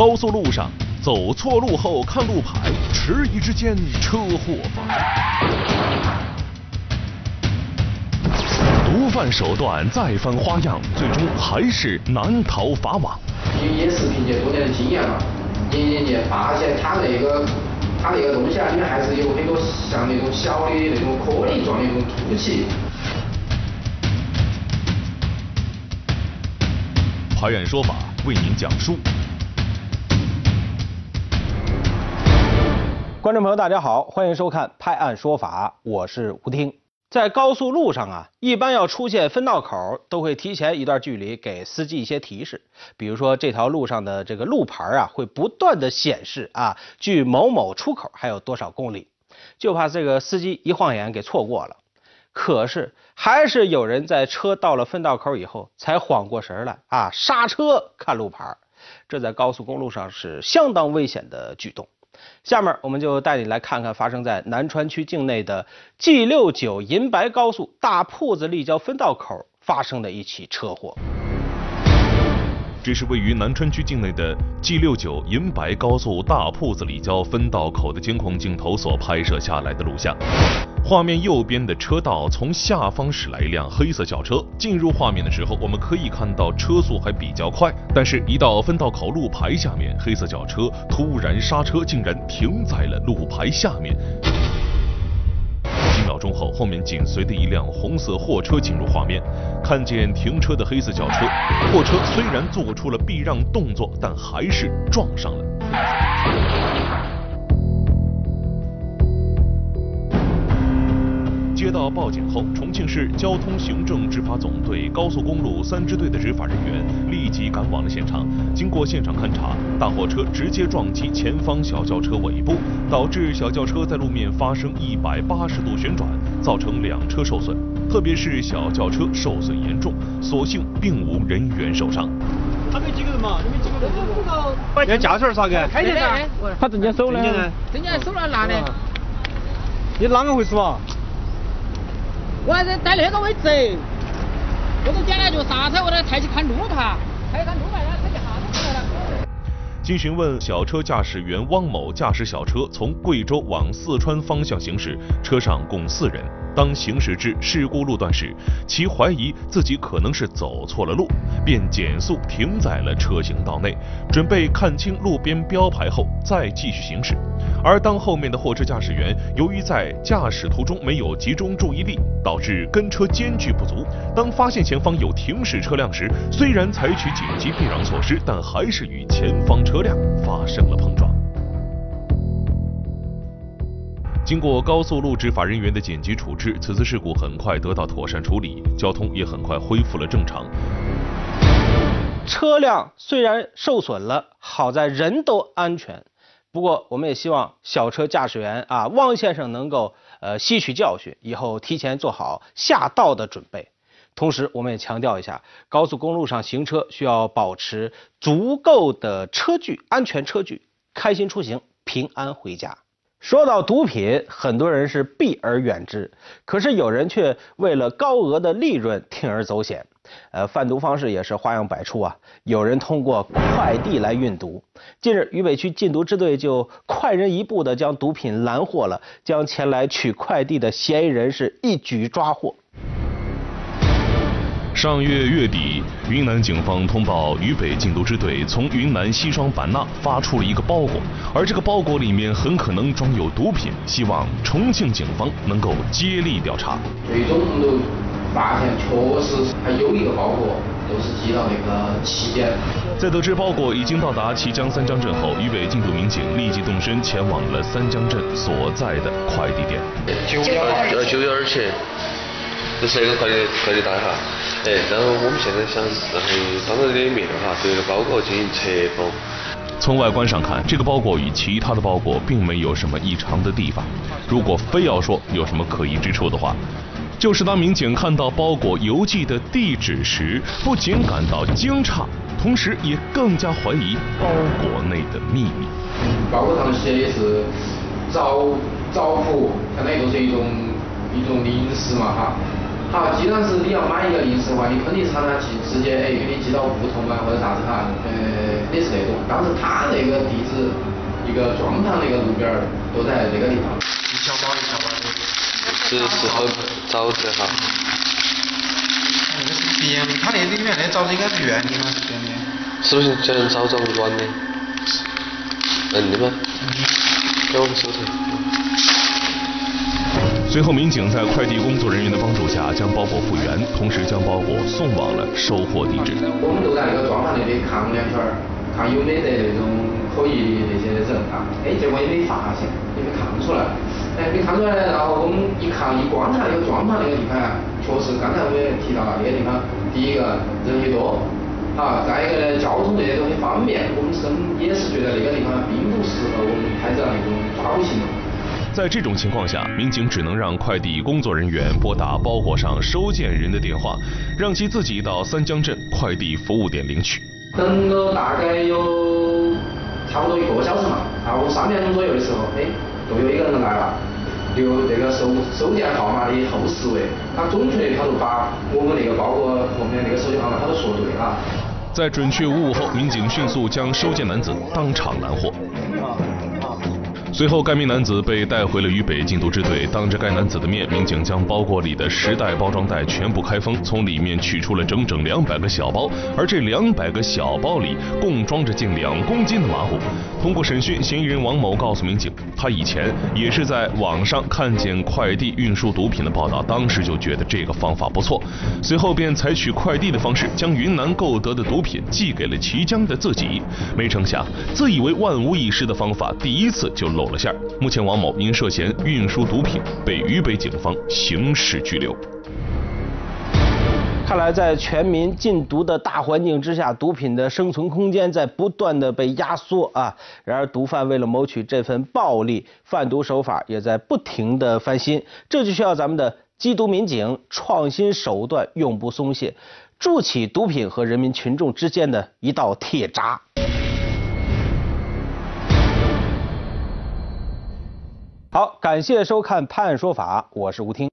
高速路上走错路后看路牌，迟疑之间车祸发生。毒贩手段再翻花样，最终还是难逃法网。也也是凭借多年的经验嘛，年年年发现他那个他那个东西啊，里面还是有很多像那种小的那种颗粒状的那种凸起。拍案说法为您讲述。观众朋友，大家好，欢迎收看《拍案说法》，我是吴听。在高速路上啊，一般要出现分道口，都会提前一段距离给司机一些提示，比如说这条路上的这个路牌啊，会不断的显示啊，距某某出口还有多少公里，就怕这个司机一晃眼给错过了。可是还是有人在车到了分道口以后才缓过神来啊，刹车看路牌，这在高速公路上是相当危险的举动。下面我们就带你来看看发生在南川区境内的 G 六九银白高速大铺子立交分道口发生的一起车祸。这是位于南川区境内的 G 六九银白高速大铺子立交分道口的监控镜头所拍摄下来的录像。画面右边的车道从下方驶来一辆黑色轿车，进入画面的时候，我们可以看到车速还比较快，但是，一到分道口路牌下面，黑色轿车突然刹车，竟然停在了路牌下面。几秒钟后，后面紧随的一辆红色货车进入画面，看见停车的黑色轿车，货车虽然做出了避让动作，但还是撞上了。接到报警后，重庆市交通行政执法总队高速公路三支队的执法人员立即赶往了现场。经过现场勘查，大货车直接撞击前方小轿车尾部，导致小轿车在路面发生一百八十度旋转，造成两车受损。特别是小轿车受损严重，所幸并无人员受伤。他们几个人嘛？你们几个人？要驾驶员啥个？开的噻。他证件收了。证件收了拿的。你啷个回事嘛？我还是在那个位置，我都点了脚刹车，我都抬去看路牌，抬看路牌，经询问，小车驾驶员汪某驾驶小车从贵州往四川方向行驶，车上共四人。当行驶至事故路段时，其怀疑自己可能是走错了路，便减速停在了车行道内，准备看清路边标牌后再继续行驶。而当后面的货车驾驶员由于在驾驶途中没有集中注意力，导致跟车间距不足，当发现前方有停驶车辆时，虽然采取紧急避让措施，但还是与前方车辆发生了碰撞。经过高速路执法人员的紧急处置，此次事故很快得到妥善处理，交通也很快恢复了正常。车辆虽然受损了，好在人都安全。不过，我们也希望小车驾驶员啊，汪先生能够呃吸取教训，以后提前做好下道的准备。同时，我们也强调一下，高速公路上行车需要保持足够的车距，安全车距，开心出行，平安回家。说到毒品，很多人是避而远之，可是有人却为了高额的利润铤而走险。呃，贩毒方式也是花样百出啊，有人通过快递来运毒。近日，渝北区禁毒支队就快人一步的将毒品拦获了，将前来取快递的嫌疑人是一举抓获。上月月底，云南警方通报渝北禁毒支队从云南西双版纳发出了一个包裹，而这个包裹里面很可能装有毒品，希望重庆警方能够接力调查。最终我们都发现，确实还有一个包裹，都是寄到那个旗舰。在得知包裹已经到达綦江三江镇后，渝北禁毒民警立即动身前往了三江镇所在的快递店。九幺九幺二七。这是一个快递快递单哈，哎，然后我们现在想，然后当着你的面哈，对这个包裹进行拆封。从外观上看，这个包裹与其他的包裹并没有什么异常的地方。如果非要说有什么可疑之处的话，就是当民警看到包裹邮寄的地址时，不仅感到惊诧，同时也更加怀疑包裹内的秘密。包裹上写的是“造造福”，相当于就是一种一种零食嘛哈。好，既然是你要买一个零食的话，你肯定厂家寄直接哎给你寄到不同啊或者啥子哈，呃肯定是那种。当时他那个地址一个庄堂那个路边儿都在那个地方。一小包一小包的。是是很沼泽哈。那个是边，他那里面那沼泽应该是圆的吗？是边的。是不是叫人沼泽软的？硬的吗？给我们手头。随后，民警在快递工作人员的帮助下将包裹复原，同时将包裹送往了收货地址。我们都在那个庄房那里看两圈，看有没得那种可疑的那些人啊。哎，结果也没发现，也没看出来。哎，没看出来，然后我们一看一观察那个庄房那个地方啊，确实刚才我也提到了，那个地方第一个人也多，好，再一个呢交通这些东西方便，我们是也是觉得那个地方并不适合我们拍照那种抓捕行动。在这种情况下，民警只能让快递工作人员拨打包裹上收件人的电话，让其自己到三江镇快递服务点领取。等了大概有差不多一个小时嘛，下午三点钟左右的时候，哎，又有一个人来了，留那个收收件号码的后四位，他准确的他就把我们那个包裹后面那个手机号码他都说对了。在准确无误后，民警迅速将收件男子当场拦获。随后，该名男子被带回了渝北禁毒支队。当着该男子的面，民警将包裹里的十袋包装袋全部开封，从里面取出了整整两百个小包，而这两百个小包里共装着近两公斤的麻古。通过审讯，嫌疑人王某告诉民警，他以前也是在网上看见快递运输毒品的报道，当时就觉得这个方法不错，随后便采取快递的方式，将云南购得的毒品寄给了綦江的自己。没成想，自以为万无一失的方法，第一次就露了馅儿。目前，王某因涉嫌运输毒品被渝北警方刑事拘留。看来，在全民禁毒的大环境之下，毒品的生存空间在不断的被压缩啊。然而，毒贩为了谋取这份暴利，贩毒手法也在不停的翻新。这就需要咱们的缉毒民警创新手段，永不松懈，筑起毒品和人民群众之间的一道铁闸。好，感谢收看《判案说法》，我是吴听。